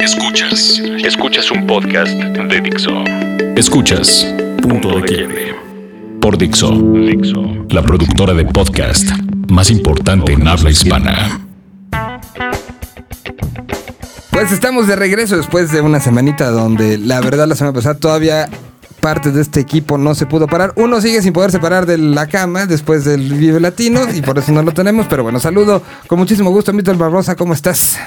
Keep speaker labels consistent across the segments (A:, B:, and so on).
A: Escuchas. Escuchas un podcast de Dixo. Escuchas Punto de Quiebre. Por Dixo. Dixo. La productora de podcast más importante en habla hispana.
B: Pues estamos de regreso después de una semanita donde la verdad la semana pasada todavía parte de este equipo no se pudo parar. Uno sigue sin poder separar de la cama después del Vive Latino y por eso no lo tenemos. Pero bueno, saludo con muchísimo gusto, Mito Barbosa, ¿cómo estás?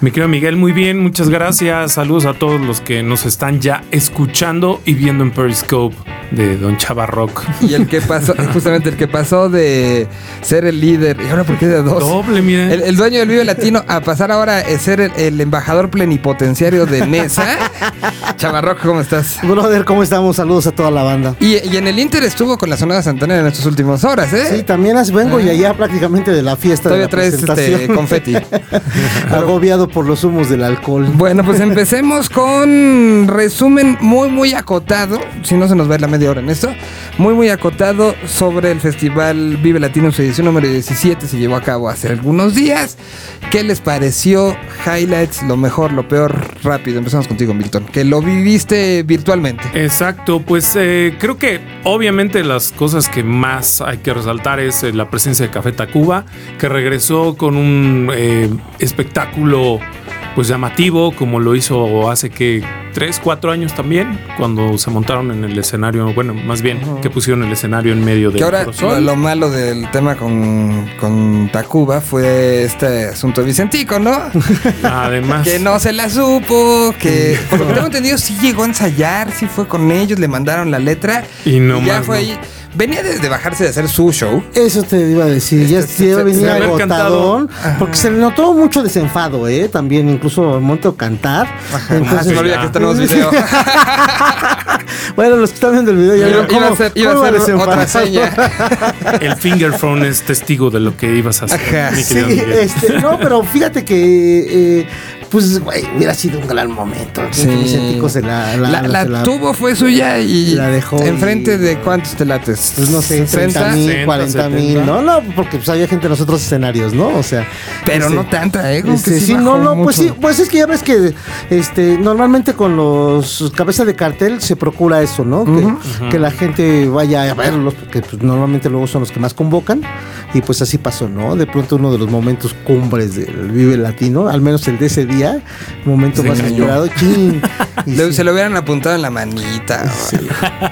C: Mi querido Miguel, muy bien, muchas gracias. Saludos a todos los que nos están ya escuchando y viendo en Periscope de Don Chava Rock.
B: Y el que pasó, justamente el que pasó de ser el líder, y ahora porque de dos.
C: Doble, miren.
B: El, el dueño del Vive Latino a pasar ahora a ser el, el embajador plenipotenciario de Nesa. Chavarroc, ¿cómo estás?
D: Brother, ¿cómo estamos? Saludos a toda la banda.
B: Y, y en el Inter estuvo con la Sonora Santanera en estas últimas horas, ¿eh?
D: Sí, también vengo y allá prácticamente de la fiesta
B: Todavía
D: de la
B: traes este,
D: presentación.
B: confeti.
D: Agobiado por los humos del alcohol.
B: Bueno, pues empecemos con resumen muy, muy acotado. Si no se nos va a ir la media hora en esto. Muy, muy acotado sobre el festival Vive Latino, su edición número 17. Se llevó a cabo hace algunos días. ¿Qué les pareció? Highlights, lo mejor, lo peor, rápido. Empezamos contigo, Milton. Que lo viviste virtualmente.
C: Exacto, pues eh, creo que obviamente las cosas que más hay que resaltar es eh, la presencia de Café Tacuba, que regresó con un eh, espectáculo pues llamativo, como lo hizo hace que tres, cuatro años también, cuando se montaron en el escenario, bueno, más bien que pusieron el escenario en medio
B: Que
C: del
B: ahora lo, lo malo del tema con, con Tacuba fue este asunto Vicentico, ¿no?
C: Además,
B: Que no se la supo, que por lo que tengo entendido sí llegó a ensayar, sí fue con ellos, le mandaron la letra
C: Y no
B: ya
C: más,
B: fue
C: no.
B: ahí. Venía de, de bajarse de hacer su show.
D: Eso te iba a decir, ya
B: Este,
D: sí
B: se-
D: venía
C: se-
D: agotadón, porque se le notó mucho desenfado, ¿eh? También incluso al momento de cantar.
B: Ah, se me
D: Entonces,
B: olvida
C: ya.
B: que tenemos video.
D: bueno, los que están viendo el video ya vieron
B: iba a
D: cómo,
B: ser, iba
D: cómo
B: a ser otra
D: desenfadado.
B: seña.
C: el finger phone es testigo de lo que ibas a hacer.
B: Ajá.
C: mi
D: Sí, este, no, pero fíjate que, eh, pues, güey, hubiera sido un gran momento.
B: Sí.
D: Vicentico se la,
B: La, la
D: se
B: tuvo, fue suya y
D: la dejó
B: enfrente
D: y-
B: de cuántos telates.
D: Pues no sé, 30
B: ¿60?
D: mil,
C: 60,
D: 40 mil,
C: 70.
D: no, no, porque pues había gente en los otros escenarios, ¿no? O sea.
B: Pero
D: este,
B: no tanta, ¿eh? Como
D: este,
B: que
D: sí,
B: bajó
D: no, no, pues sí, pues es que ya ves que este normalmente con los cabezas de cartel se procura eso, ¿no? Que, que la gente vaya a verlos, porque pues, normalmente luego son los que más convocan, y pues así pasó, ¿no? De pronto uno de los momentos cumbres del Vive Latino, al menos el de ese día, momento
B: Se
D: más esperado, chin. y sí.
B: Se lo hubieran apuntado en la manita. o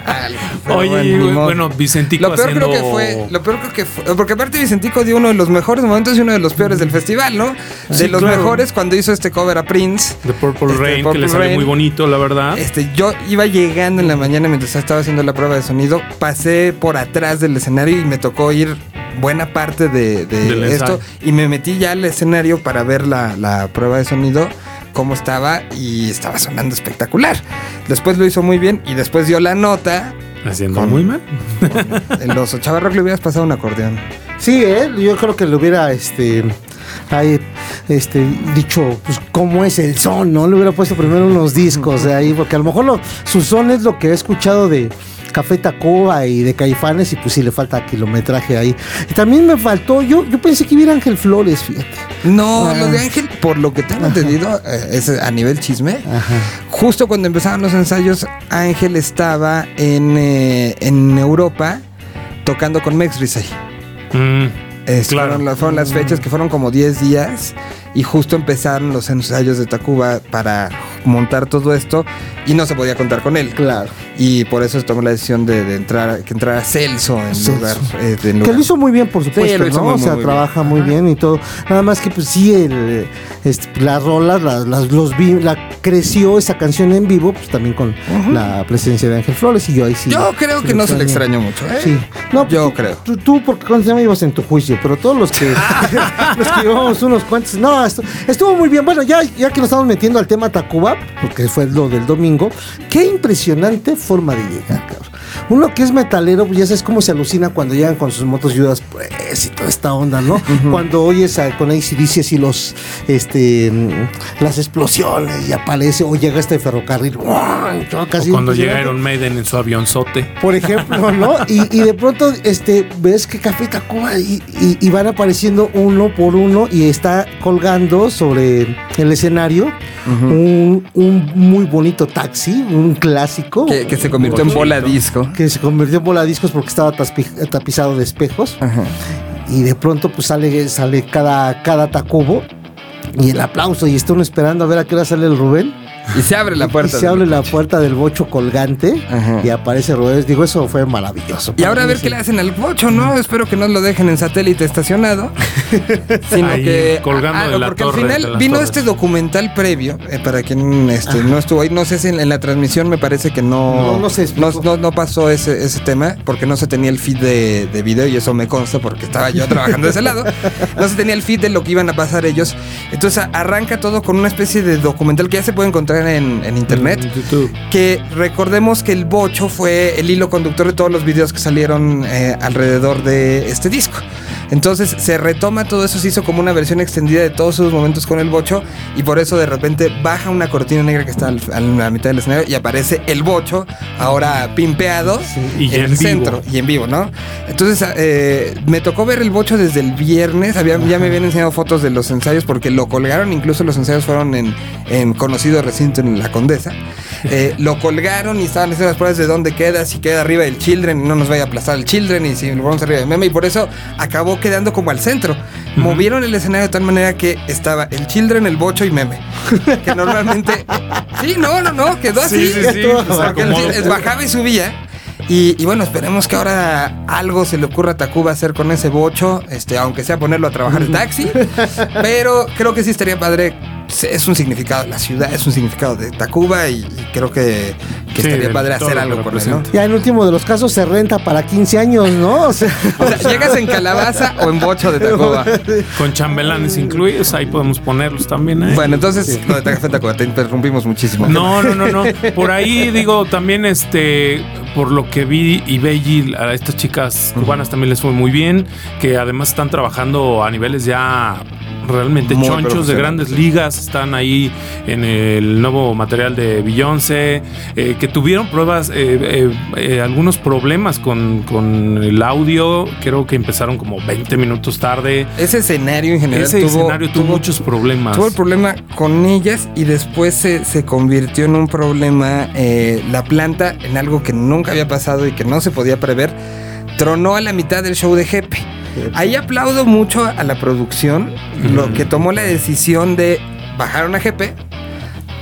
B: algo. Pero
C: Oye,
B: bueno,
C: bueno, Vicentico
B: Lo peor
C: haciendo...
B: creo que fue, lo peor creo que fue, porque aparte Vicentico dio uno de los mejores momentos y uno de los peores del festival, ¿no? De
C: Sí,
B: los
C: claro.
B: mejores cuando hizo este cover a Prince.
C: The Purple
B: Este,
C: Rain,
B: Purple
C: que le salió muy bonito, la verdad.
B: Este, yo iba llegando en la mañana mientras estaba haciendo la prueba de sonido, pasé por atrás del escenario y me tocó ir buena parte de, de esto
C: ensayo.
B: y me metí ya al escenario para ver la, la prueba de sonido cómo estaba y estaba sonando espectacular. Después lo hizo muy bien y después dio la nota.
C: Haciendo
B: Con-
C: muy mal.
B: En los chavarros le hubieras pasado un acordeón.
D: Sí, ¿eh? yo creo que le hubiera este ahí, este dicho pues cómo es el son, ¿no? Le hubiera puesto primero unos discos de ahí, porque a lo mejor lo- su son es lo que he escuchado de Café Tacuba y de Caifanes y pues sí le falta kilometraje ahí. Y también me faltó, yo, yo pensé que hubiera Ángel Flores, fíjate.
B: No,
D: Ah.
B: lo de Ángel, por lo que tengo entendido, eh, es a nivel chisme.
D: Ajá.
B: Justo cuando empezaban los ensayos, Ángel estaba en, eh, en Europa tocando con Mex Risey.
C: Mm,
B: Es-
C: Claro.
B: fueron, las- fueron las fechas que fueron como 10 días y justo empezaron los ensayos de Tacuba para montar todo esto y no se podía contar con él.
D: Claro.
B: Y por eso se tomó la decisión de, de entrar, que entrara Celso en
D: Celso.
B: lugar. eh,
D: Que lo hizo muy bien, por supuesto,
B: lo hizo
D: ¿no?
B: muy,
D: o sea,
B: muy
D: trabaja muy bien y todo. Nada más que, pues sí, el, este, las rolas, las, las- los vi- la creció esa canción en vivo, pues también con la presencia de Ángel Flores y yo ahí sí.
B: Yo creo que no se le extrañó mucho. ¿eh?
D: Sí. No,
B: Yo
D: tú,
B: creo.
D: Tú, tú, porque cuando ya me ibas en tu juicio, pero todos los que, los que llevamos unos cuantos. No, estu- estuvo muy bien. Bueno, ya, ya que nos estamos metiendo al tema Tacuba, porque fue lo del domingo, qué impresionante forma de llegar, cabrón. Uno que es metalero, pues ya sabes cómo se alucina cuando llegan con sus motos Judas Priest Express y toda esta onda, ¿no? Cuando oyes a, con ACDC así los, este, mm, las explosiones y aparece, o llega este ferrocarril,
C: Cuando llega Iron Maiden en su avionzote.
D: por ejemplo, ¿no? Y, y de pronto este, ves que Café Tacuba y, y- y van apareciendo uno por uno y está colgando sobre el escenario un, un muy bonito taxi, un clásico.
B: Que, que se convirtió en bola disco.
D: que se convirtió en bola discos porque estaba tapizado de espejos
B: Ajá.
D: Y de pronto pues sale, sale cada, cada tacubo y el aplauso y están esperando a ver a qué hora sale el Rubén
B: Y se abre la
D: y
B: puerta.
D: se abre la puerta del bocho colgante
B: Ajá.
D: y aparece Rubén digo eso fue maravilloso
B: Y ahora a ver qué le hacen al bocho, ¿no? Espero que no lo dejen en satélite estacionado. sino
C: Ahí,
B: que.
C: colgando de la
B: porque
C: torre,
B: al final vino
C: torres.
B: este documental previo, eh, para quien este, no estuvo ahí. No sé si en, en la transmisión me parece que no.
D: No, no se
B: no, no- no pasó ese, ese tema, porque no se tenía el feed de, de video, y eso me consta porque estaba yo trabajando de ese lado. No se tenía el feed de lo que iban a pasar ellos. Entonces a- arranca todo con una especie de documental que ya se puede encontrar en, en internet
C: En YouTube.
B: que recordemos que el bocho fue el hilo conductor de todos los videos que salieron eh, alrededor de este disco. Entonces se retoma todo eso, se hizo como una versión extendida de todos sus momentos con el bocho y por eso de repente baja una cortina negra que está al- a la mitad del escenario y aparece el bocho, ahora pimpeado
C: Y
B: en
C: en
B: el
C: vivo.
B: centro y en vivo, ¿no? Entonces eh, me tocó ver el bocho desde el viernes, había, ya me habían enseñado fotos de los ensayos porque lo colgaron, incluso los ensayos fueron en, en conocido recinto en la Condesa. Eh, lo colgaron y estaban haciendo las pruebas de dónde queda, si queda arriba del Children y no nos vaya a aplastar el Children y si lo vamos arriba de Meme y por eso acabó quedando como al centro. Movieron el escenario de tal manera que estaba el Children, el Bocho y Meme. Que normalmente... Sí, no, no, no, quedó así.
C: Sí, sí, sí. pues,
B: el bajaba y subía. Y, y bueno, esperemos que ahora algo se le ocurra a Tacuba hacer con ese bocho, este, aunque sea ponerlo a trabajar el taxi. pero creo que sí estaría padre. Es un significado de la ciudad, es un significado de Tacuba y, y creo que, que
C: Sí,
B: estaría padre hacer algo con él, ¿no?
D: ya en último de los casos se renta para 15 años no o sea,
B: O sea, llegas en calabaza o en bocho de Tacuba.
C: Con chambelanes incluidos, ahí podemos ponerlos también. ¿eh?
B: Bueno, entonces, lo de Café Tacuba, te interrumpimos muchísimo.
C: No, no, no, no. Por ahí digo, también este, por lo que vi y Belli, a estas chicas cubanas también les fue muy bien, que además están trabajando a niveles ya realmente
B: Muy
C: chonchos de grandes ligas, están ahí en el nuevo material de Beyoncé, eh, que tuvieron pruebas, eh, eh, eh, algunos problemas con, con el audio, creo que empezaron como 20 minutos tarde.
B: Ese escenario en general
C: Ese
B: tuvo,
C: escenario tuvo, muchos problemas.
B: Tuvo el problema con ellas y después se, se convirtió en un problema eh, la planta en algo que nunca había pasado y que no se podía prever. Tronó a la mitad del show de Jepe. Ahí aplaudo mucho a la producción, lo que tomó la decisión de bajar a Jepe,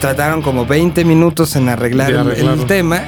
B: trataron como 20 minutos en arreglar, el- tema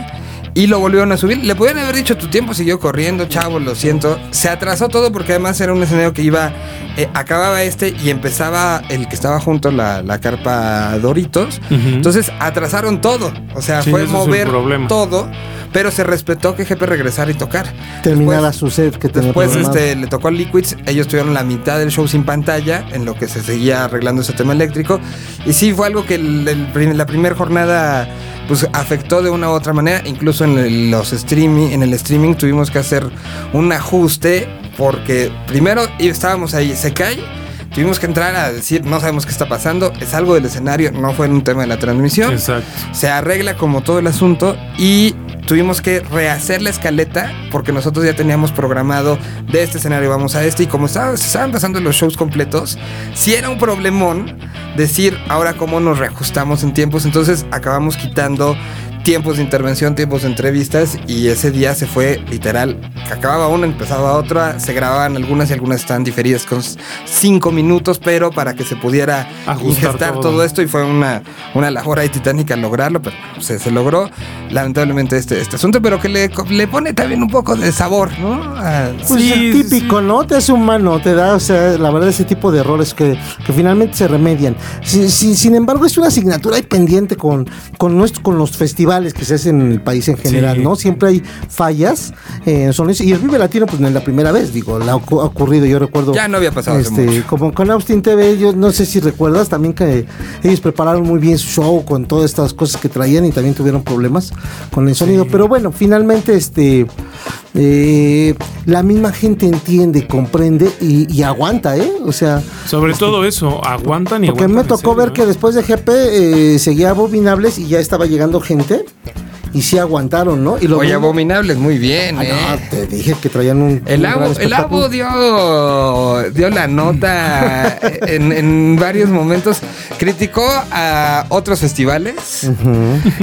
B: y lo volvieron a subir. Le podían haber dicho, tu tiempo siguió corriendo, chavo, lo siento. Se atrasó todo porque además era un escenario que iba, eh, acababa este y empezaba el que estaba junto, la, la carpa Doritos. Entonces atrasaron todo. O sea,
C: Sí,
B: fue mover todo, pero se respetó que Jepe regresara y tocar.
D: terminara su set que tenía
B: Después este, le tocó a Liquids, ellos tuvieron la mitad del show sin pantalla, en lo que se seguía arreglando ese tema eléctrico. Y sí, fue algo que el- el la primera jornada pues afectó de una u otra manera. Incluso en el, los streaming, en el streaming tuvimos que hacer un ajuste porque primero estábamos ahí, se cae. Tuvimos que entrar a decir, no sabemos qué está pasando, es algo del escenario, no fue en un tema de la transmisión
C: Exacto.
B: se arregla como todo el asunto y tuvimos que rehacer la escaleta porque nosotros ya teníamos programado de este escenario vamos a este y como estaba- se estaban pasando los shows completos, si era un problemón decir ahora cómo nos reajustamos en tiempos, entonces acabamos quitando tiempos de intervención, tiempos de entrevistas y ese día se fue literal, acababa una, empezaba otra, se grababan algunas y algunas estaban diferidas con cinco minutos, pero para que se pudiera
C: Ajustar
B: ingestar
C: todo.
B: todo. esto y fue una, una labor ahí titánica lograrlo, pero se, se logró lamentablemente este, este asunto, pero que le, le pone también un poco de sabor, ¿no? A-
D: Pues
C: Sí,
D: es
C: sí,
D: típico, ¿no? Te hace humano, te da, o sea, la verdad, ese tipo de errores que, que finalmente se remedian. Si- si- sin embargo, es una asignatura ahí pendiente con, con, nuestro- con los festivales festivales que se hacen en el país en general,
C: Sí.
D: ¿no? Siempre hay fallas en sonidos. Y el Vive Latino, pues no es la primera vez, digo, la ha ocu- ha ocurrido, yo recuerdo.
B: Ya no había pasado hace
D: este,
B: mucho.
D: Como con Austin TV, yo no sé si recuerdas también que ellos prepararon muy bien su show con todas estas cosas que traían y también tuvieron problemas con el sonido. Pero bueno, finalmente, este. eh, la misma gente entiende, comprende y, y aguanta, ¿eh? O sea,
C: Sobre todo eso, aguantan y
D: porque
C: aguantan.
D: me tocó
C: serio,
D: ver
C: ¿eh?
D: que después de GP eh, seguía Abominables y ya estaba llegando gente y sí aguantaron, ¿no? Y lo
B: Oye,
D: mismo-
B: abominables, muy bien,
D: Ah,
B: ¿eh?
D: no, te dije que traían un.
B: El Abo, el. Abo dio, dio la nota en, en varios momentos. Criticó a otros festivales.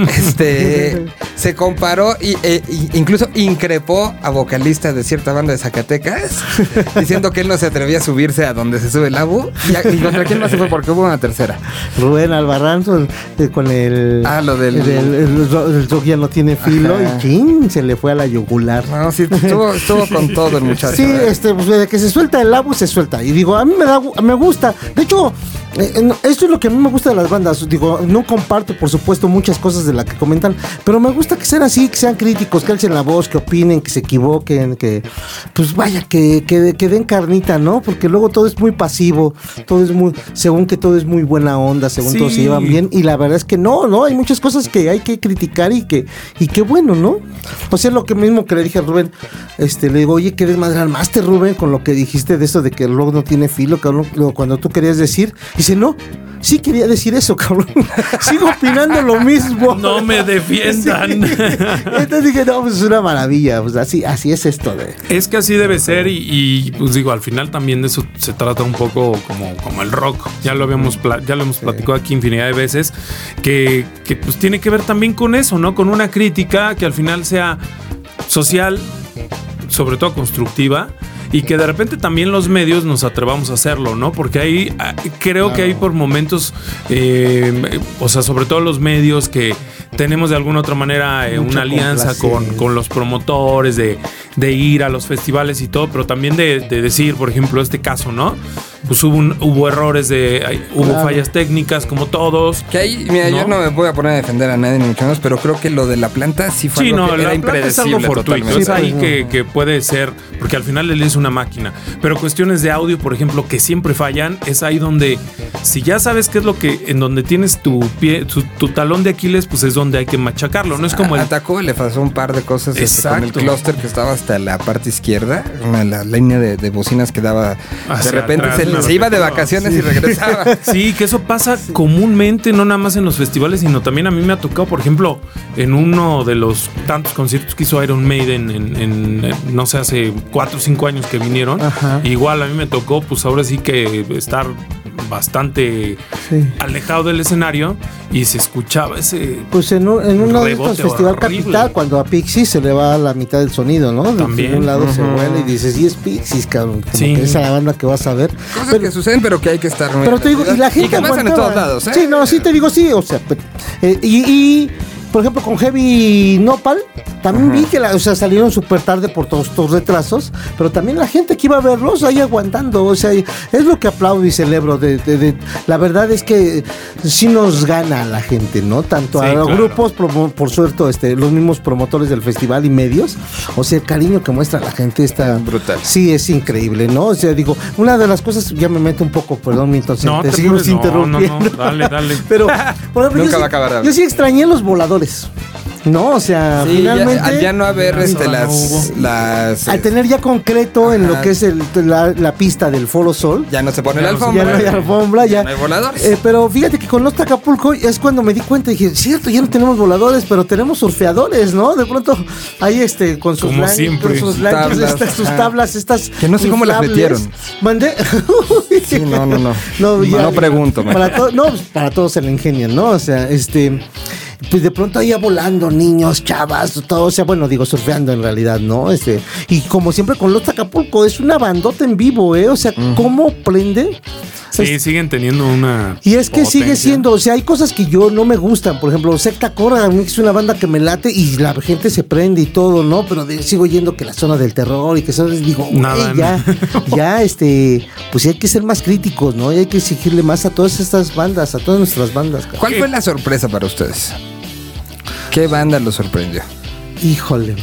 B: Este se comparó y, e- incluso increpó a vocalistas de cierta banda de Zacatecas, diciendo que él no se atrevía a subirse a donde se sube el Abo. ¿Y, a- y contra quién más se fue? Porque hubo una tercera.
D: Rubén Albarrán con, eh, con el.
B: Ah, lo del-
D: El, el, el el rock ya no tiene filo
B: Ajá.
D: y chin, se le fue a la yugular.
B: No, sí, estuvo, estuvo con todo el muchacho.
D: Sí,
B: ¿eh?
D: este, pues, de que se suelta el abo, se suelta. Y digo, a mí me da, me gusta. De hecho, esto es lo que a mí me gusta de las bandas. Digo, no comparto, por supuesto, muchas cosas de las que comentan, pero me gusta que sean así, que sean críticos, que alcen la voz, que opinen, que se equivoquen, que, pues vaya, que, que, que den carnita, ¿no? Porque luego todo es muy pasivo, todo es muy, según que todo es muy buena onda, según
C: Sí.
D: todos se llevan bien. Y la verdad es que no, ¿no? Hay muchas cosas que hay que criticar y que, y qué bueno, ¿no? O sea, lo que mismo que le dije a Rubén, este, le digo, oye, qué desmadre armaste, Rubén, con lo que dijiste de eso de que el no tiene filo, cuando tú querías decir. Dice, no, sí quería decir eso, cabrón. Sigo opinando lo mismo.
C: No me defiendan.
D: Entonces dije, no, pues es una maravilla, pues así, así es esto de.
C: Es que así debe ser y, y, pues digo, al final también de eso se trata un poco como, como el rock. Ya lo habíamos ya lo hemos platicado aquí infinidad de veces, que, que pues tiene que ver también con eso, ¿no? Con una crítica que al final sea social, sobre todo constructiva. Y que de repente también los medios nos atrevamos a hacerlo, ¿no? Porque ahí ah, creo que hay por momentos, eh, o sea, sobre todo los medios que tenemos de alguna otra manera eh, una alianza con, con los promotores, de, de ir a los festivales y todo, pero también de, de decir, por ejemplo, este caso, ¿no? Pues hubo, un- hubo errores, de, hubo
D: Claro.
C: fallas técnicas, como todos.
B: Que ahí, mira, yo
C: ¿No?
B: no me voy a poner a defender a nadie, ni mucho menos, pero creo que lo de la planta sí fue
C: Sí,
B: algo
C: no,
B: que
C: la
B: era
C: planta es algo
B: impredecible
C: fortuito,
B: totalmente.
C: es ahí que, que puede ser, porque al final él es una máquina. Pero cuestiones de audio, por ejemplo, que siempre fallan, es ahí donde, si ya sabes qué es lo que, en donde tienes tu pie, tu, tu talón de Aquiles, pues es donde hay que machacarlo, no es como el...
B: Atacó, le pasó un par de cosas este, con el clúster que estaba hasta la parte izquierda, la línea de, de bocinas que daba. de repente
C: atrás,
B: se, iba de vacaciones y regresaba.
C: Sí, que eso pasa comúnmente, no nada más en los festivales, sino también a mí me ha tocado, por ejemplo, en uno de los tantos conciertos que hizo Iron Maiden en, en, eh, no sé, hace cuatro o cinco años que vinieron.
D: Ajá.
C: Igual a mí me tocó, pues ahora sí que estar bastante
D: Sí.
C: alejado del escenario y se escuchaba ese...
D: Pues en, un- en uno de estos Festival
C: horrible.
D: Capital, cuando a Pixie se le va la mitad del sonido, ¿no? De
C: También.
D: un lado se vuela y dices, y es Pixies, cabrón. Como
C: Sí.
D: que esa la banda que vas a ver.
B: Cosas
D: Pero-
B: que suceden, pero que hay que estar muy
D: Pero te digo, y la gente
B: que pasan en todos lados, ¿eh?
D: Sí, no, sí te digo, sí, o sea, pero, eh, y, y, por ejemplo, con Heavy Nopal, también vi que la- o sea, salieron súper tarde por todos estos retrasos, pero también la gente que iba a verlos ahí aguantando, o sea, es lo que aplaudo y celebro. De, de- de- la verdad es que sí nos gana la gente, ¿no? Tanto
C: Sí,
D: a los
C: claro.
D: grupos, promo- por suerte, este, los mismos promotores del festival y medios, o sea, el cariño que muestra la gente está
B: Brutal.
D: Sí, es increíble, ¿no? O sea, digo, una de las cosas, ya me meto un poco, perdón, mi entonces,
C: No,
D: te
C: te
D: seguimos
C: no, no,
D: interrumpiendo.
C: dale, dale.
D: Pero, por ejemplo,
B: Nunca
D: yo,
B: va a acabar
D: yo sí extrañé los voladores, ¿no? O sea,
B: Sí, ya-
D: finalmente...
B: al ya no haber este,
C: no
B: las, las
D: al tener ya concreto en lo
B: Ajá.
D: que es el- la, la pista del Foro Sol,
B: ya no se pone
C: Ya
B: la alfombra.
D: ya no hay alfombra, ya.
B: no hay voladores.
D: Eh, pero fíjate que con los Acapulco es cuando me di cuenta, dije, cierto, ya no tenemos voladores, pero tenemos surfeadores, ¿no? De pronto, ahí este, con sus,
C: Como
D: con sus
B: tablas,
D: estas, sus
B: ajá.
D: tablas, estas.
B: Que no sé cómo las metieron.
D: Mandé.
B: Sí, no, no, no.
D: No, ya-
B: No pregunto, man.
D: Para no, pues, para todos se le ingenian, ¿no? O sea, este. Pues de pronto ahí volando niños, chavas, todo, o sea, bueno, digo, surfeando en realidad, ¿no? Este, y como siempre con los Acapulco, es una bandota en vivo, ¿eh? O sea, ¿cómo prende?
C: Sí, siguen teniendo una...
D: Y es que sigue siendo, o sea, hay cosas que yo no me gustan. Por ejemplo, Secta Cora, a mí es una banda que me late y la gente se prende y todo, ¿no? Pero de- sigo yendo que la zona del terror y que eso, digo,
C: Nada,
D: ya, ya, este, pues hay que ser más críticos, ¿no? Y hay que exigirle más a todas estas bandas, a todas nuestras bandas.
B: ¿Cuál fue la sorpresa para ustedes? ¿Qué banda lo sorprendió?
D: Híjole.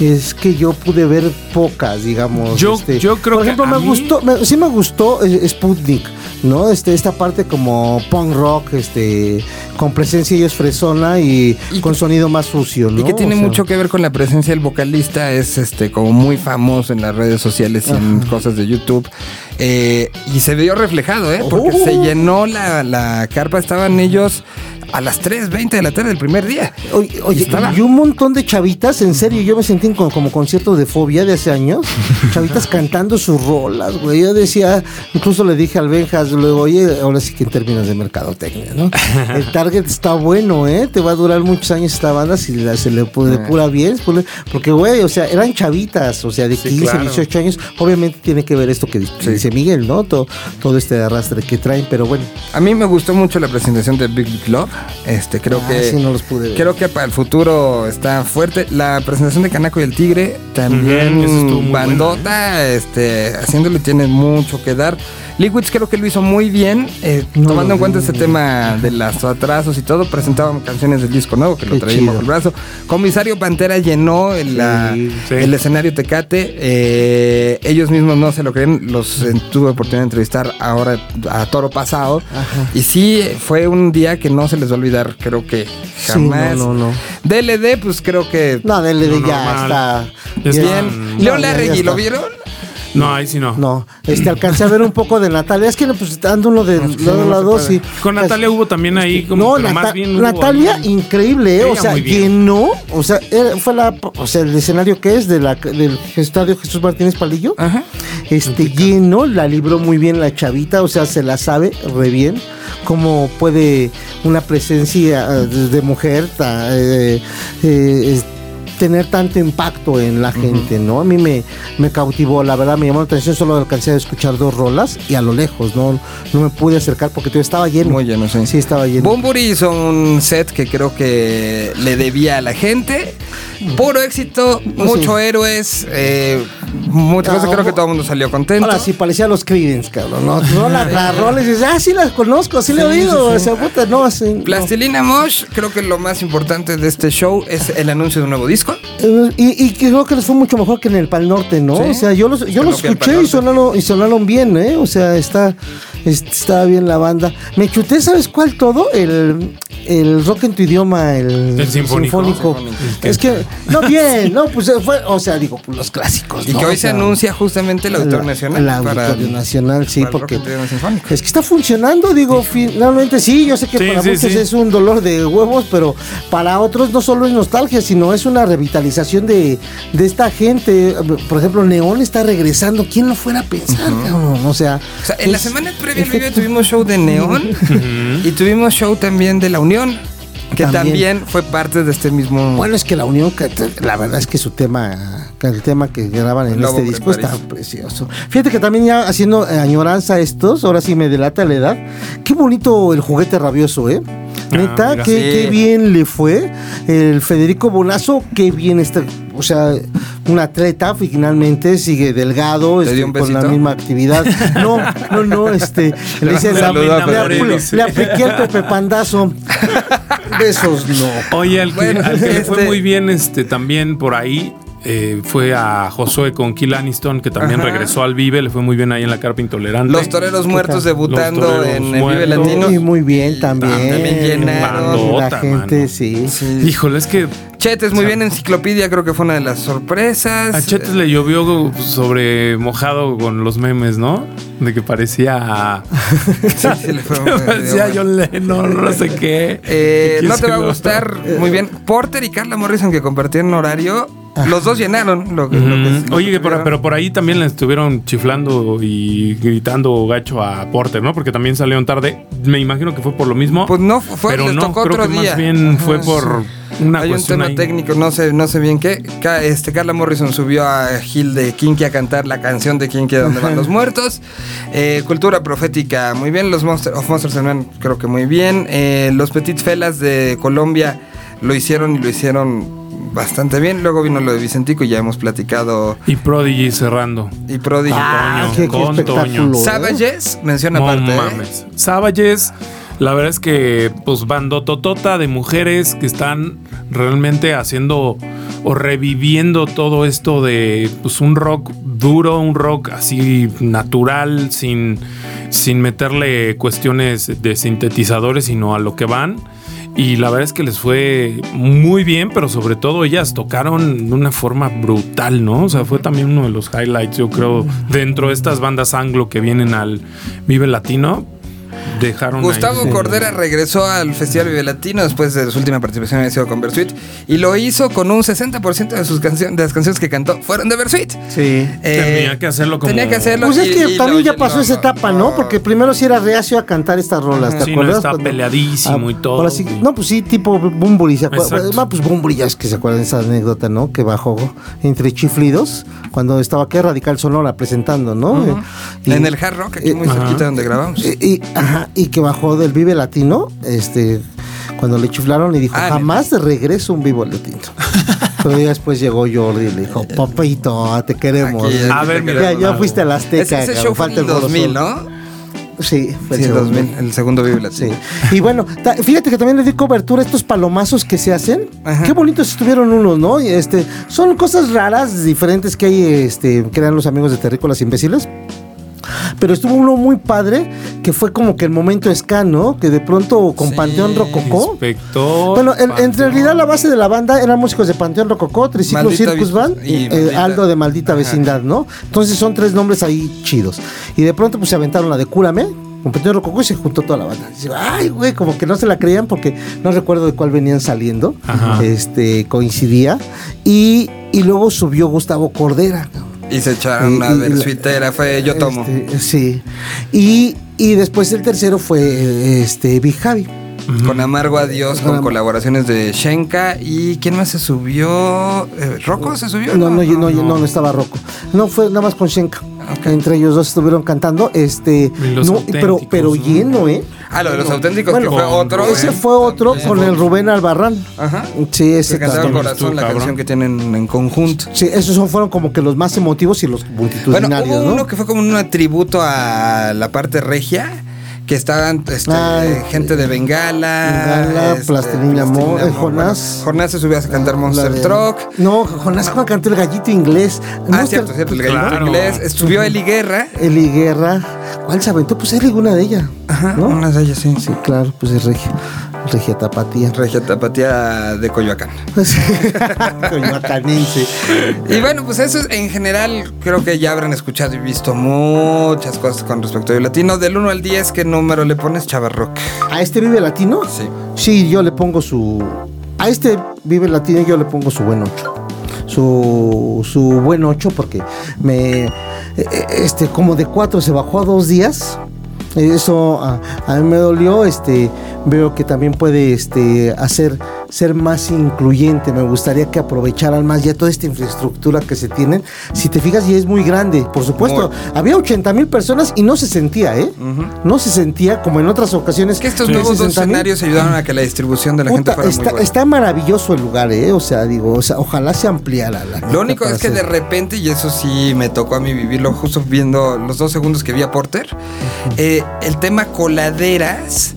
D: Es que yo pude ver pocas, digamos.
C: Yo-
D: este,
C: yo creo
D: por
C: que
D: ejemplo,
C: a
D: me
C: mí-
D: gustó, me- sí me gustó eh, Sputnik, ¿no? Este, esta parte como punk rock, este, con presencia ellos fresona y,
B: Y
D: con
B: que-
D: sonido más sucio, ¿no?
B: Y que tiene
D: O sea,
B: mucho que ver con la presencia del vocalista, es este como muy famoso en las redes sociales y en cosas de YouTube. Eh, y se vio reflejado, ¿eh? Porque
D: Oh.
B: se llenó la, la carpa, estaban ellos a las 3.20 de la tarde del primer día.
D: Oye, oye,
B: estaba.
D: y un montón de chavitas, en serio, yo me sentí como, como concierto de fobia de hace años, chavitas cantando sus rolas, güey. Yo decía, incluso le dije al Benjas, luego, oye, ahora sí que en términos de mercadotecnia, ¿no? El target está bueno, ¿eh? Te va a durar muchos años esta banda si la- se le pu- depura bien, pues, porque, güey, o sea, eran chavitas, o sea, de
C: Sí,
D: 15,
C: claro.
D: 18 años, obviamente tiene que ver esto que dice Miguel, ¿no? Todo, todo este arrastre que traen, pero bueno,
B: A mí me gustó mucho la presentación de Big Big Love. Este, creo
D: Ah,
B: que
D: sí, no los pude ver.
B: creo que para el futuro está fuerte. La presentación de Canaco y el Tigre también
C: estuvo muy
B: bandota, este, haciéndole tiene mucho que dar. Liquids creo que lo hizo muy bien, eh,
D: No
B: tomando en cuenta
D: vi.
B: este tema de los atrasos y todo, presentaban canciones del disco nuevo que lo
D: chido.
B: bajo el brazo. Comisario Pantera llenó el, la-
D: Sí,
C: sí.
B: el escenario Tecate. eh, ellos mismos no se lo creen. Los eh, tuve oportunidad de entrevistar ahora a Toro Pasado.
D: Ajá.
B: Y sí, fue un día que no se les va a olvidar. Creo que
D: Sí,
B: jamás.
D: no, no, no.
B: DLD, pues creo que
D: No, DLD
C: No,
D: ya
C: normal.
D: está.
B: Bien.
D: No,
B: León Larregui, ¿lo vieron?
C: No, ahí sí no.
D: No, este alcancé a ver un poco de Natalia. Es que pues dando uno de
B: sí,
D: lado
B: no
D: a lado, sí.
C: Con Natalia hubo también ahí como
D: no, Nata-
C: más bien
D: Natalia, increíble, ¿eh? o sea, llenó, o sea, era- fue la, o sea, el escenario que es de la, del estadio Jesús Martínez Palillo,
B: Ajá.
D: este lleno, la libró muy bien la chavita, o sea, se la sabe re bien, cómo puede una presencia eh, de, mujer ta- eh, eh, tener tanto impacto en la gente, ¿no? A mí me, me cautivó, la verdad me llamó la atención, solo alcancé a escuchar dos rolas y a lo lejos, no, no me pude acercar porque todo estaba lleno.
B: Muy lleno, sí.
D: Sí, estaba lleno.
B: Bumburi hizo un set que creo que le debía a la gente. Puro éxito, muchos héroes. Eh, muchas
D: Ah,
B: cosas, creo que todo el mundo salió contento.
D: Ahora sí parecía los Creedence, cabrón. No, no las la rolas dices, ah, sí las conozco, sí, le he
B: Sí,
D: oído.
B: sí,
D: O
B: sí.
D: sea, puta, no, sí, no.
B: Plastilina Mosh, creo que lo más importante de este show es el anuncio de un nuevo disco.
D: Eh, Y, y creo que les fue mucho mejor que en el Pal Norte, ¿no?
B: Sí.
D: O sea, yo los, yo los escuché y sonaron, y sonaron bien, ¿eh? O sea, está, está bien la banda. Me chuté, ¿sabes cuál todo? El, el rock en tu idioma, el,
C: El sinfónico.
B: Sinfónico.
D: Es que, no, bien, no, pues fue, o sea, digo, pues, los clásicos.
B: Y
D: ¿no?
B: que hoy
D: O
B: se anuncia justamente el Auditorio
D: la-
B: Nacional.
D: El Auditorio Nacional, sí,
B: para el Rock
D: porque. Es que está funcionando, digo, finalmente sí, yo sé que
C: Sí,
D: para
C: sí,
D: muchos
C: sí.
D: es un dolor de huevos, pero para otros no solo es nostalgia, sino es una revitalización de, de esta gente. Por ejemplo, Neón está regresando, ¿quién lo fuera a pensar, cabrón? O sea,
B: O sea, en la semana previa al Vive
D: efecto-
B: tuvimos show de Neón y tuvimos show también de La Unión, que
D: También.
B: también, fue parte de este mismo...
D: Bueno, es que la unión, que- la verdad es que su tema, que el tema que graban en
B: Lobo
D: este
B: en
D: disco está precioso. Fíjate que también ya haciendo eh, añoranza a estos, ahora sí me delata la edad. Qué bonito el juguete rabioso, ¿eh? Neta, qué,
B: Sí.
D: qué bien le fue. El Federico Bonazo, qué bien está. O sea, un atleta finalmente sigue delgado,
B: ¿Te
D: este,
B: un
D: con la misma actividad. No, no, no, este. Le,
B: a
D: le- le- le apliqué el Pepe Pandazo. Besos, no.
C: Oye, al que,
B: Bueno,
C: al que le fue
B: este-
C: muy bien este también por ahí eh, fue a Josué con Kill Aniston, que también
B: Ajá.
C: regresó al Vive, le fue muy bien ahí en la carpa intolerante.
B: Los Toreros Muertos debutando
C: Toreros
B: en el Vive. Latino.
D: Y muy bien también.
B: También llenaron.
C: Bandota,
D: La gente,
C: mano.
D: sí.
B: Sí.
C: Híjole, es que
B: Chetes, muy bien. Enciclopedia creo que fue una de las sorpresas.
C: a Chetes le llovió sobre mojado con los memes, ¿no? De que parecía.
B: Sí, sí, le fue-
C: parecía John Lennon, no sé qué.
B: Eh,
C: ¿Quién
B: no te va a gustar muy bien. Porter y Carla Morrison que compartieron horario, los dos llenaron lo que, lo que- lo
C: Oye,
B: que
C: por- pero por ahí también le estuvieron chiflando y gritando gacho a Porter, ¿no? Porque también salieron tarde. Me imagino que fue por lo mismo.
B: Pues no, fue,
C: pero
B: les
C: no,
B: tocó
C: creo
B: otro
C: que
B: día.
C: más bien fue por
B: sí.
C: Una
B: Hay un tema
C: ahí.
B: técnico, no sé, no sé bien qué. Este, Carla Morrison subió a Gil de Kinky a cantar la canción de Kinky donde van los muertos. Eh, cultura profética, muy bien. Los Monster of Monsters and Men, creo que muy bien. Eh, los Petit Felas de Colombia lo hicieron y lo hicieron bastante bien. Luego vino lo de Vicentico y ya hemos platicado.
C: Y Prodigy cerrando.
B: Y Prodigy.
D: Ah,
C: Toño,
D: qué, qué
C: con
D: espectáculo.
C: Toño.
D: ¿eh?
B: Savages, menciona
C: No
B: aparte. ¿eh?
C: mames. Savages, La verdad es que, pues, bandototota de mujeres que están realmente haciendo o reviviendo todo esto de pues, un rock duro, un rock así natural, sin, sin meterle cuestiones de sintetizadores, sino a lo que van. Y la verdad es que les fue muy bien, pero sobre todo ellas tocaron de una forma brutal, ¿no? O sea, fue también uno de los highlights, yo creo, dentro de estas bandas anglo que vienen al Vive Latino dejaron
B: Gustavo
C: ahí.
B: Cordera regresó al Festival Vive Latino después de su última participación había sido con Bersuit y lo hizo con un 60% de sus canciones de las canciones que cantó fueron de Bersuit.
D: Sí.
C: Tenía que hacerlo como-
B: Tenía que hacerlo.
D: Pues es que
B: y
D: también
B: lo-
D: ya pasó esa etapa, ¿no? Porque primero sí era reacio a cantar estas rolas, ¿te
C: Sí, no,
D: acuerdas?
C: estaba peleadísimo y todo.
D: ahora sí- no, pues sí, tipo Bumburi, ¿se acuerdan?
C: Exacto.
D: Ah, pues Bumburi, ya es que se acuerdan de esa anécdota, ¿no? Que bajó entre chiflidos cuando estaba aquí Radical Sonora presentando, ¿no? Y-
B: en el Hard Rock, aquí
D: eh,
B: muy
C: ajá.
B: cerquita donde grabamos.
D: y, y- ajá, y que bajó del Vive Latino, este, cuando le chiflaron y dijo,
B: Ah,
D: jamás de regreso un Vivo Latino. Pero ya después llegó Jordi y le dijo, papito, te queremos.
B: Aquí,
C: A ver, mira,
D: ya, fuiste a la Azteca.
B: Ese, show fue en
D: falta
B: el
D: Foro
B: 2000,
D: Sol.
B: ¿no?
D: Sí, fue
B: Sí,
D: el segundo.
B: 2000, el segundo Vive Latino.
D: Sí. Y bueno, ta- fíjate que también le di cobertura a estos palomazos que se hacen.
B: Ajá.
D: Qué bonitos estuvieron unos, ¿no? Y este, son cosas raras, diferentes que hay, este, que eran los amigos de Terrícolas Imbéciles. Pero estuvo uno muy padre, que fue como que el momento ska, ¿no? Que de pronto con
B: Sí.
D: Panteón Rococó.
C: Inspector.
D: Bueno, en, realidad la base de la banda eran músicos de Panteón Rococó, Triciclo
B: Maldita
D: Circus Band
B: y
D: y eh, Aldo de Maldita
B: Ajá.
D: Vecindad, ¿no? Entonces son tres nombres ahí chidos. Y de pronto pues se aventaron la de Cúrame, con Panteón Rococó y se juntó toda la banda. Dice, Ay, güey, como que no se la creían porque no recuerdo de cuál venían saliendo.
C: Ajá.
D: Este, coincidía. Y, y luego subió Gustavo Cordera.
B: Y se echaron
D: Y-
B: una
D: la-
B: versuitera, fue Yo Tomo.
D: Este, sí. Y, y después el tercero fue eh, este, Big Javi.
B: Con Amargo Adiós, con colaboraciones de Shenka. ¿Y quién más se subió? Eh, ¿Rocco se subió?
D: No, no, no, no, no, no estaba Rocco. No, fue nada más con Shenka. Entre ellos dos estuvieron cantando. Este. No, pero, pero
C: ¿no?
D: lleno, ¿eh?
B: Ah, lo de los auténticos,
D: Bueno,
B: que fue otro.
D: Ese
B: ¿eh?
D: fue otro con el Rubén Albarrán.
B: Ajá.
D: Sí, ese
B: Que cantaron. Corazón, la
C: Cabrón.
B: canción que tienen en conjunto.
D: Sí, esos son- fueron como que los más emotivos y los
B: Bueno,
D: multitudinarios,
B: hubo
D: ¿no?
B: uno que fue como un tributo a la parte regia. Que estaban este,
D: Ay.
B: gente de Bengala.
D: Bengala,
B: este,
D: Plastilina Mo- eh, Jonás.
B: bueno, Jonás se subió a cantar Monster
D: de-
B: Truck.
D: No, Jonás Juan cantó el gallito inglés.
B: Ah,
D: Monster-
B: cierto, cierto, el gallito
C: Claro.
B: inglés. Estuvo Eli Guerra.
D: Eli Guerra. ¿Cuál se aventó? Pues Eli, una de ellas.
B: Ajá,
D: ¿no?
B: una de ellas, sí.
D: Sí, claro, pues es regia. Regia tapatía.
B: Regia Tapatía de Coyoacán.
D: Coyoacanense.
B: Y bueno, pues eso es, en general creo que ya habrán escuchado y visto muchas cosas con respecto a latino. Del 1 al 10, ¿qué número le pones, Chavarrock?
D: ¿A este Vive Latino?
B: Sí.
D: Sí, yo le pongo su. A este Vive Latino yo le pongo su buen 8. Su, su buen 8 porque me. eh, eh, Este, como de 4 se bajó a dos días. Eso a, a mí me dolió. Este, veo que también puede este, hacer ser más incluyente. Me gustaría que aprovecharan más ya toda esta infraestructura que se tienen. Si te fijas, ya es muy grande. Por supuesto, había 80 mil personas y no se sentía, ¿eh? No se sentía como en otras ocasiones.
B: Que estos nuevos dos
D: 60,000.
B: escenarios ayudaron a que la distribución de la gente fuera muy
D: está,
B: buena.
D: está maravilloso el lugar, ¿eh? O sea, digo, o sea, ojalá se ampliara. La
B: Lo único es que de repente, y eso sí me tocó a mí vivirlo justo viendo los dos segundos que vi a Porter, eh, el tema coladeras.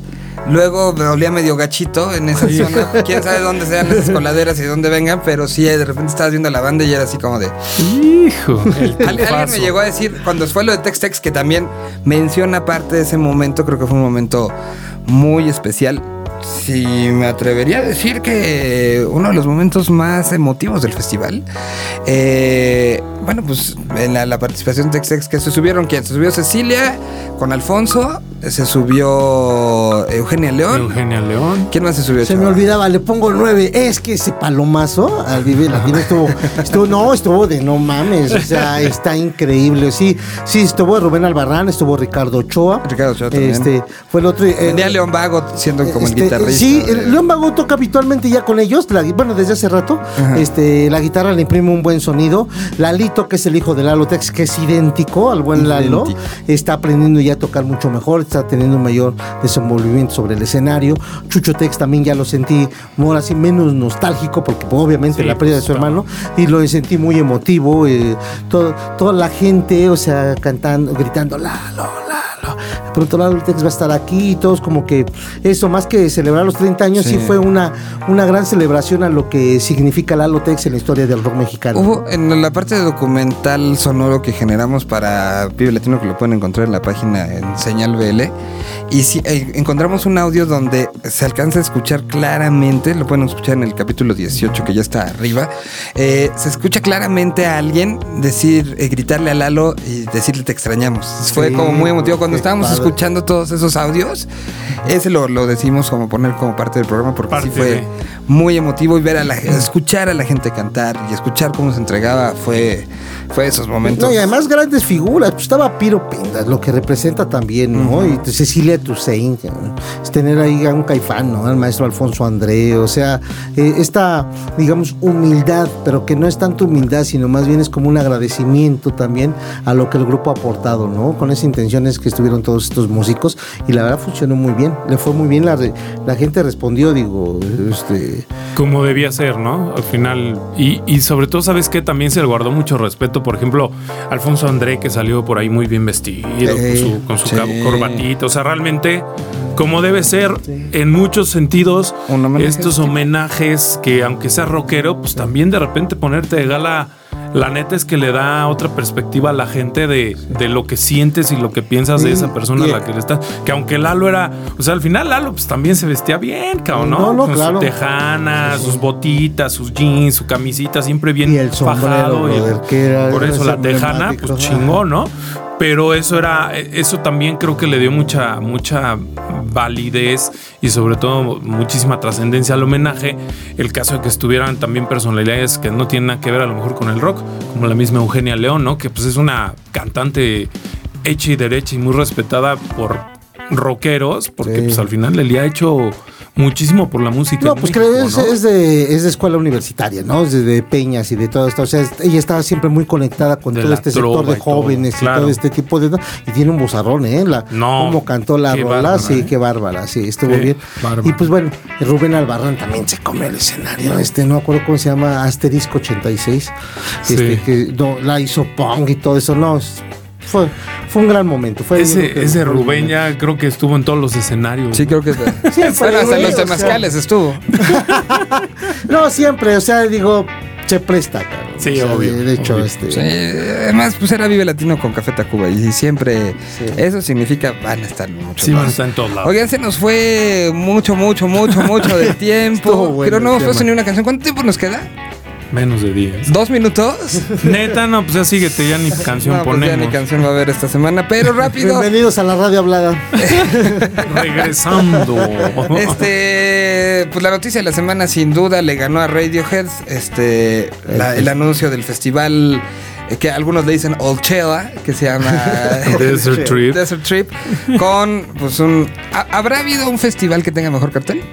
B: Luego me olía medio gachito en esa zona. Quién sabe dónde sean esas coladeras y de dónde vengan, pero sí, de repente estabas viendo la banda y era así como de.
C: Hijo. El
B: Al- Alguien me llegó a decir, cuando fue lo de Tex Tex, que también menciona parte de ese momento, creo que fue un momento muy especial. Si me atrevería a decir que uno de los momentos más emotivos del festival, eh, bueno, pues en la, la participación de Tex, que se subieron, ¿quién? Se subió Cecilia con Alfonso, se subió Eugenia León.
C: Eugenia León.
B: ¿Quién más se subió?
D: Se me olvidaba, le pongo nueve. Es que ese palomazo al Vive Latino estuvo, estuvo, no, estuvo de no mames. O sea, está increíble. Sí, sí, estuvo Rubén Albarrán, estuvo Ricardo Ochoa.
B: Ricardo Ochoa también.
D: Este, fue el otro. eh,
B: Venía León Vago siendo como el
D: Este,
B: guitarrista.
D: Sí,
B: de-
D: el León Vago toca habitualmente ya con ellos, la- bueno, desde hace rato. Este, la guitarra le imprime un buen sonido. Lalito, que es el hijo de Lalo Tex, que es idéntico al buen Lalo, está aprendiendo ya a tocar mucho mejor, está teniendo un mayor desenvolvimiento sobre el escenario. Chucho Tex también ya lo sentí ahora sí menos nostálgico, porque pues, obviamente
C: Sí,
D: la pérdida de
C: pues,
D: su hermano, y lo sentí muy emotivo. eh, todo- toda la gente, o sea, cantando, gritando, Lalo, Lalo. Pronto Lalo Tex va a estar aquí y todos como que eso, más que celebrar los 30 años, sí,
B: Sí.
D: fue una, una gran celebración a lo que significa Lalo Tex en la historia del rock mexicano.
B: Hubo en la parte de documental sonoro que generamos para Vive Latino, que lo pueden encontrar en la página en Señal BL, y sí, eh, encontramos un audio donde se alcanza a escuchar claramente, lo pueden escuchar en el capítulo 18 que ya está arriba, eh, se escucha claramente a alguien decir, eh, gritarle a Lalo y decirle te extrañamos. Fue como muy emotivo cuando estábamos
D: padre.
B: escuchando todos esos audios. Ese lo, lo decimos como poner como parte del programa porque sí fue
C: de.
B: muy emotivo y ver a la escuchar a la gente cantar y escuchar cómo se entregaba fue fue esos momentos.
D: No, y además grandes figuras. Pues estaba Piro Pindas, lo que representa también, ¿no? Y Cecilia Toussaint, es tener ahí a un caifán, ¿no? Al maestro Alfonso André. O sea, eh, esta, digamos, humildad, pero que no es tanto humildad, sino más bien es como un agradecimiento también a lo que el grupo ha aportado, ¿no? Con esa intención es que estuvieron todos estos músicos y la verdad funcionó muy bien. Le fue muy bien, la, re- la gente respondió, digo, este.
C: Como debía ser, ¿no? Al final. Y, y sobre todo, ¿sabes qué? También se le guardó mucho respeto. Por ejemplo, Alfonso André, que salió por ahí muy bien vestido, con su, con su
B: sí.
C: cab- corbatita. O sea, realmente, como debe ser, en muchos sentidos,
B: homenaje.
C: estos homenajes que, aunque sea rockero, pues también de repente ponerte de gala. La neta es que le da otra perspectiva a la gente de, de lo que sientes y lo que piensas de esa persona a la que le estás. Que aunque Lalo era. O sea, al final Lalo pues también se vestía bien, cabrón, ¿no?
D: No, no,
C: Con
D: claro.
C: su tejana, sus botitas, sus jeans, su camisita, siempre bien
D: Y el sombrero,
C: y-
D: brother, que era-
C: por eso
D: es
C: la tejana, pues chingón, ¿no? Pero eso era, eso también creo que le dio mucha, mucha validez y sobre todo muchísima trascendencia al homenaje. El caso de que estuvieran también personalidades que no tienen nada que ver a lo mejor con el rock, como la misma Eugenia León, ¿no? Que pues es una cantante hecha y derecha y muy respetada por rockeros, porque
D: Sí.
C: pues al final le ha hecho muchísimo por la música.
D: No, pues
C: México,
D: es,
C: ¿no?
D: es de, es de escuela universitaria, ¿no? Es de, de Peñas y de todo esto. O sea, ella estaba siempre muy conectada con
C: De
D: todo este sector de
C: y todo,
D: jóvenes y todo este tipo de. Y tiene un bozarrón, ¿eh? La,
C: No,
D: Cómo cantó la
C: qué
D: rola,
C: bárbara,
D: sí,
C: ¿eh?
D: qué bárbara, sí, estuvo
C: Sí,
D: bien.
C: bárbara.
D: Y pues bueno, Rubén Albarrán también se comió el escenario. Este, no acuerdo cómo se llama, Asterisco 86. Este,
C: Sí.
D: que no, la hizo Pong y todo eso. No, fue, fue un gran momento. Fue,
C: Ese,
D: que
C: ese
D: fue
C: Rubén ya creo que estuvo en todos los escenarios.
B: Sí, creo que
D: Siempre,
B: bueno, hasta en los
D: o sea.
B: temazcales estuvo.
D: No, siempre, o sea, digo, se presta, cabrón.
C: Sí,
D: O sea,
C: obvio,
D: De, hecho,
C: obvio.
D: este.
B: Sí, además, pues era Vive Latino con Café Tacuba y siempre
D: Sí.
B: eso significa van a estar mucho
C: Sí, van a estar en todos lados.
B: Oigan, se nos fue mucho, mucho, mucho, mucho de tiempo.
D: Bueno
B: Pero no
D: el
B: hemos puesto
D: tema.
B: ni una canción. ¿Cuánto tiempo nos queda?
C: Menos de 10.
B: ¿Dos minutos?
C: Neta, no, pues ya síguete, ya ni canción
B: no, pues ya
C: ponemos.
B: ni canción va a haber esta semana. Pero rápido.
D: Bienvenidos a la radio hablada.
C: Regresando.
B: Este, pues la noticia de la semana sin duda le ganó a Radiohead, este, la- el anuncio del festival eh, que algunos le dicen Olchela, que se llama
C: Desert Trip.
B: Desert Trip, con pues un, ¿ha- ¿habrá habido un festival que tenga mejor cartel?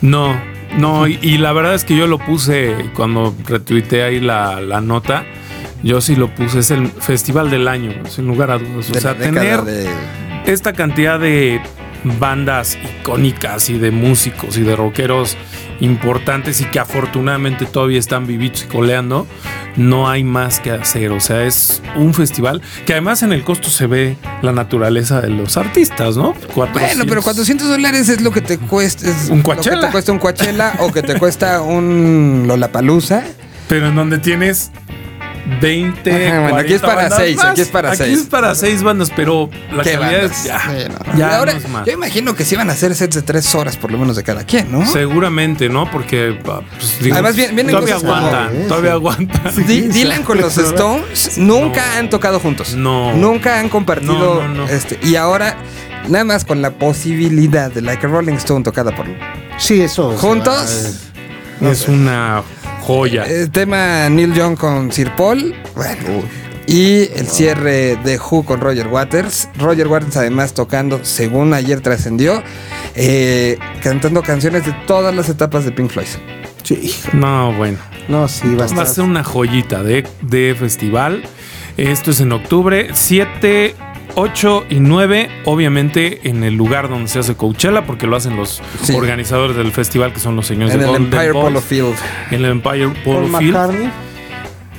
C: No, no, y, y la verdad es que yo lo puse cuando retuiteé ahí la, la nota. Yo sí lo puse, es el festival del año, sin lugar a dudas. O sea, tener
B: de-
C: esta cantidad de bandas icónicas y de músicos y de rockeros importantes y que afortunadamente todavía están vivitos y coleando, no hay más que hacer. O sea, es un festival que además en el costo se ve la naturaleza de los artistas, ¿no?
B: Bueno, pero 400 dólares es lo que te cuesta. es
C: Un
B: lo que
C: Coachella.
B: te cuesta un Coachella o que te cuesta un Lollapalooza.
C: Pero en donde tienes 20.
B: Ajá, bueno, aquí es
C: 40
B: para
C: bandas
B: seis,
C: más.
B: aquí es para
C: Aquí
B: seis.
C: es para seis bandas, pero la
B: ¿Qué
C: calidad
B: bandas?
C: es ya.
B: Sí, no.
C: ya
B: Y ahora,
C: no es más.
B: yo imagino que sí van a hacer sets de tres horas por lo menos de cada quien, ¿no?
C: Seguramente, ¿no? Porque ah, pues, digo,
B: Además, vienen- vienen
C: todavía aguantan,
D: Sí,
C: todavía
D: sí.
C: aguantan.
B: Dylan con los Stones nunca han tocado juntos.
C: No.
B: Nunca han compartido.
C: No, no, no.
B: Este, y ahora, nada más con la posibilidad de Like a Rolling Stone tocada por
D: Sí, eso. o
C: Es una joya.
B: El tema Neil Young con Sir Paul. Bueno. Y el cierre de Who con Roger Waters. Roger Waters además tocando, según ayer trascendió, eh, cantando canciones de todas las etapas de Pink Floyd.
D: Sí.
C: No, bueno.
D: No, sí, va a
C: Va a ser una joyita de, de festival. Esto es en octubre 7, 8 y 9. Obviamente en el lugar donde se hace Coachella, porque lo hacen los
B: Sí.
C: organizadores del festival, que son los señores
B: En
C: de
B: el
C: Golden
B: Empire Polo Field.
C: En el Empire Polo
D: Paul
C: Field.
D: McCartney.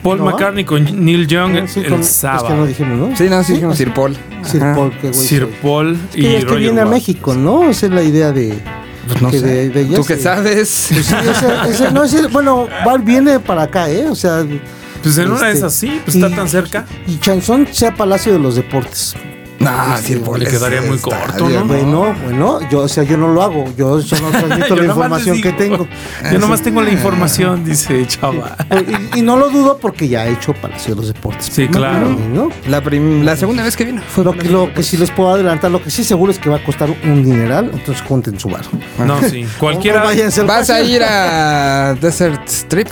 C: Paul
D: ¿No?
C: McCartney con Neil Young
D: Sí,
C: el
D: con- Es
C: sábado.
D: que no dijimos, ¿no?
B: Sí, no, sí, dijimos Sir Paul.
D: Sir
B: Ajá.
D: Paul, qué güey
C: Sir. Paul
D: Es
C: y
D: que, es que
C: Roger
D: viene a. México, ¿no? Esa es la idea de.
B: Pues no
D: que
B: sé.
D: de- de
B: ¿Tú qué sabes?
D: Pues sí, ese- ese- no, ese- bueno, Val viene para acá, ¿eh? O sea.
C: Pues en una de
D: este,
C: esas sí, pues está
D: y-
C: tan cerca.
D: Y Chanzón sea Palacio de los Deportes.
B: No, Sir Paul.
C: le
B: es-
C: quedaría muy corto. ¿no?
D: Bueno, bueno, yo, o sea, yo no lo hago, yo solo transmito la información que tengo.
C: Yo nomás tengo la información, dice Chava.
D: Y, y no lo dudo porque ya he hecho Palacio de los Deportes.
C: Sí, claro.
D: ¿no?
B: La, prim- la segunda vez que vino fue
D: Lo que, lo que sí les puedo adelantar, lo que sí seguro es que va a costar un dineral, entonces junten su bar.
C: No, sí. Cualquiera.
B: ¿Vas a ir a Desert Strip?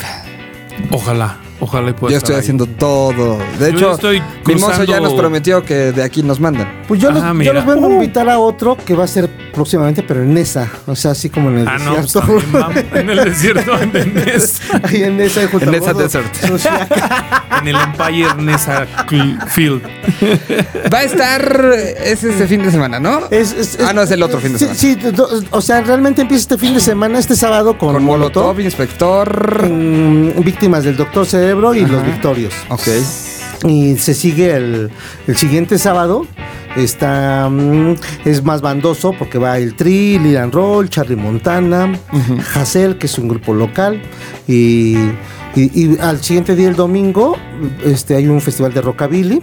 C: Ojalá, ojalá y pueda
B: Yo
C: estar
B: estoy
C: ahí.
B: haciendo todo. De
C: Yo
B: hecho,
C: estoy
B: Mimoso ya
C: cruzando-
B: nos prometió que de aquí nos mandan.
D: Pues yo, los,
C: Ah,
D: yo los vengo a
C: Uh.
D: invitar a otro que va a ser próximamente, pero en esa, o sea, así como en el
C: Ah, no, pues
D: desierto.
C: también vamos en el desierto, en el, Ness,
D: Ahí en esa, junto
B: En
D: a
B: esa
D: Gordo
B: desert.
C: En el Empire Nessa Cl- Field.
B: Va a estar. Es este fin de semana, ¿no?
D: Es- es-
B: Ah, no, es el otro fin de semana.
D: Sí, do- o sea, realmente empieza este fin de semana, este sábado con,
B: Con Molotov,
D: Molotov,
B: inspector.
D: víctimas del Doctor Cerebro y los Victorios.
B: Ok.
D: Y se sigue el, el siguiente sábado. Está mm, es más bandoso porque va el Tri, Liran Roll, Charlie Montana, Hassel, que es un grupo local. Y, y- y al siguiente día, el domingo, este, hay un festival de rockabilly.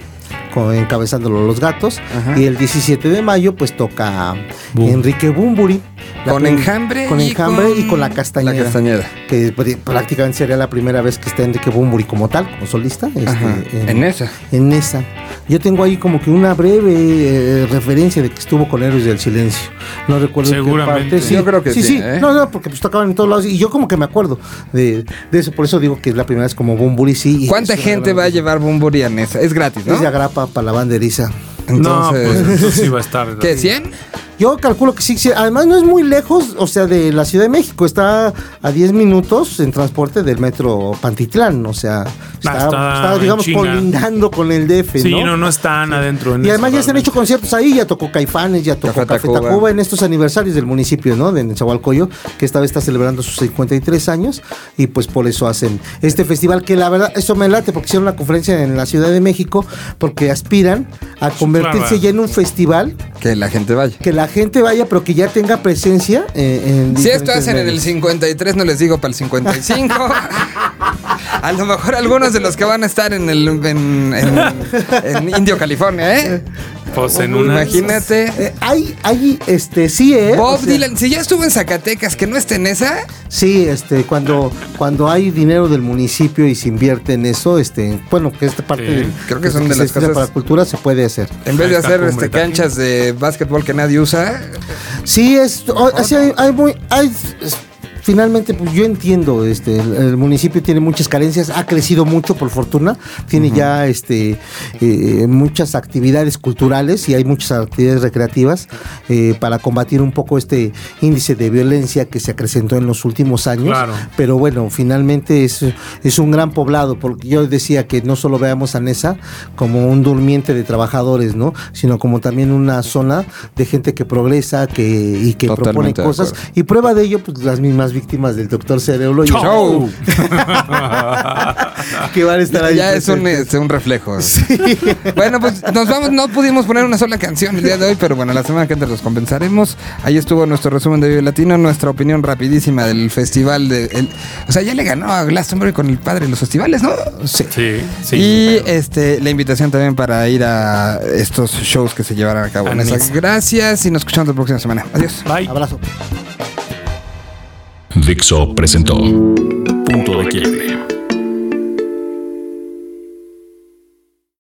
D: con- encabezándolo los gatos
B: Ajá.
D: y el 17 de mayo pues toca
C: Boom.
D: Enrique Bumburi
B: Con enjambre.
D: con
B: y
D: enjambre y con la castañeda
B: La castañeda.
D: que pr- prácticamente sería la primera vez que está Enrique Bumburi como tal, como solista. este,
B: Ajá. En esa.
D: en esa. Yo tengo ahí como que una breve eh, referencia de que estuvo con Héroes del Silencio. No recuerdo en qué
C: Seguramente.
D: parte. Sí,
B: Yo creo que
D: sí.
B: sí,
D: Sí,
B: ¿eh?
D: No, no, porque pues tocaban en todos lados. Y yo como que me acuerdo de, de eso. Por eso digo que es la primera vez como Bumburi, sí. y
B: ¿Cuánta gente va a llevar Bumburi a Nesa? Es gratis, ¿no?
D: Es de agrapa para la banderiza.
C: no, pues
B: Entonces.
C: entonces sí va a estar.
B: ¿Qué? ¿100?
D: Yo calculo que sí, sí. Además no es muy lejos, o sea, de la Ciudad de México. Está a 10 minutos en transporte del metro Pantitlán. O sea, está,
C: está
D: está,
C: en
D: digamos, colindando con el DF,
C: Sí,
D: ¿no?
C: no, no están adentro. en
D: Y además
C: eso,
D: ya se han hecho conciertos ahí, ya tocó Caifanes, ya tocó
B: Café
D: Café,
B: Tacuba.
D: Tacuba. en estos aniversarios del municipio, ¿no? De Nezahualcóyotl, que esta vez está celebrando sus 53 años y pues por eso hacen este festival que la verdad, eso me late porque hicieron una conferencia en la Ciudad de México porque aspiran a convertirse
C: claro.
D: ya en un festival
B: Que la gente vaya.
D: que la gente vaya pero que ya tenga presencia eh, en
B: Si esto hacen en el
D: medios.
B: 53, no les digo para el 55. A lo mejor algunos de los que van a estar en el en, en- en Indio, California, ¿eh?
C: Pues en una.
B: Imagínate.
D: Eh, hay, hay, este, sí, ¿eh?
B: Bob
D: O sea,
B: Dylan, si ya estuvo en Zacatecas, que no esté en esa,
D: Sí, este, cuando, cuando hay dinero del municipio y se invierte en eso, este, bueno, que esta parte
C: Sí,
D: del-
B: creo que son de las cosas-
D: para cultura se puede hacer.
B: en vez de hacer este, canchas de básquetbol que nadie usa,
D: Sí, es, o- así hay, hay muy, hay, es- finalmente, pues yo entiendo, este, el, el municipio tiene muchas carencias, ha crecido mucho por fortuna, tiene ya, este, eh, muchas actividades culturales y hay muchas actividades recreativas eh, para combatir un poco este índice de violencia que se acrecentó en los últimos años.
C: Claro.
D: Pero bueno, finalmente es, es un gran poblado, porque yo decía que no solo veamos a Nesa como un durmiente de trabajadores, ¿no? Sino como también una zona de gente que progresa que, y que propone
B: Totalmente
D: cosas. Y prueba de ello, pues las mismas víctimas del doctor Cerebro y
B: Show.
D: que van a estar ahí.
B: ya es un, este, un reflejo. Bueno, pues nos vamos, no pudimos poner una sola canción el día de hoy, pero bueno, la semana que entra los compensaremos. Ahí estuvo nuestro resumen de Vive Latino, nuestra opinión rapidísima del festival de el- o sea, ya le ganó a Glastonbury con el padre de los festivales, ¿no? Sí.
C: Sí, sí.
B: y este la invitación también para ir a estos shows que se llevarán a cabo. Gracias y nos escuchamos la próxima semana. Adiós.
C: Bye.
D: Abrazo.
A: Dixo presentó Punto de Quiere.